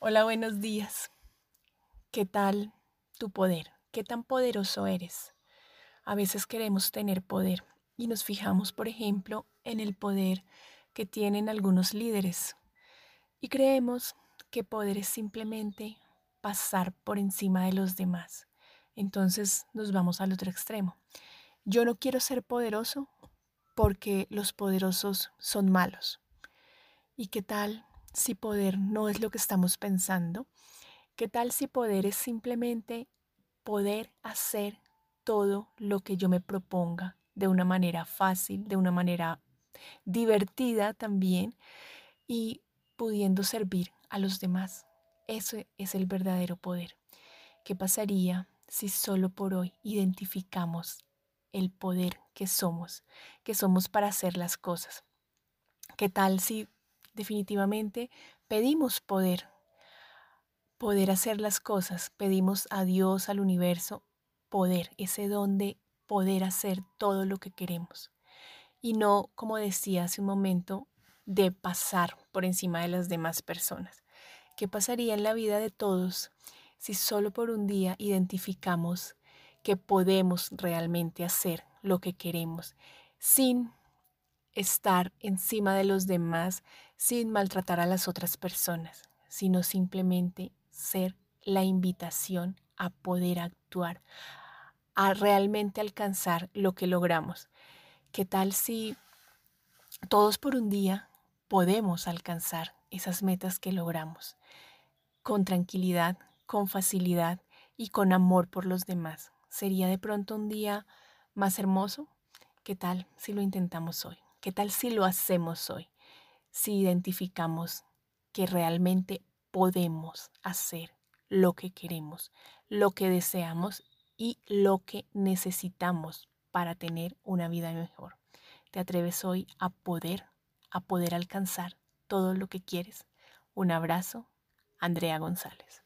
Hola, buenos días. ¿Qué tal tu poder? ¿Qué tan poderoso eres? A veces queremos tener poder y nos fijamos, por ejemplo, en el poder que tienen algunos líderes y creemos que poder es simplemente pasar por encima de los demás. Entonces nos vamos al otro extremo. Yo no quiero ser poderoso porque los poderosos son malos. ¿Y qué tal si poder no es lo que estamos pensando? ¿Qué tal si poder es simplemente poder hacer todo lo que yo me proponga de una manera fácil, de una manera divertida también y pudiendo servir a los demás? Eso es el verdadero poder. ¿Qué pasaría si solo por hoy identificamos el poder que somos, que somos para hacer las cosas? ¿Qué tal si definitivamente pedimos poder, poder hacer las cosas, pedimos a Dios, al universo, poder, ese don de poder hacer todo lo que queremos. Y no, como decía hace un momento, de pasar por encima de las demás personas. ¿Qué pasaría en la vida de todos si solo por un día identificamos que podemos realmente hacer lo que queremos sin estar encima de los demás sin maltratar a las otras personas, sino simplemente ser la invitación a poder actuar, a realmente alcanzar lo que logramos. ¿Qué tal si todos por un día podemos alcanzar esas metas que logramos con tranquilidad, con facilidad y con amor por los demás? ¿Sería de pronto un día más hermoso? ¿Qué tal si lo intentamos hoy? ¿Qué tal si lo hacemos hoy? Si identificamos que realmente podemos hacer lo que queremos, lo que deseamos y lo que necesitamos para tener una vida mejor. ¿Te atreves hoy a poder, a poder alcanzar todo lo que quieres? Un abrazo, Andrea González.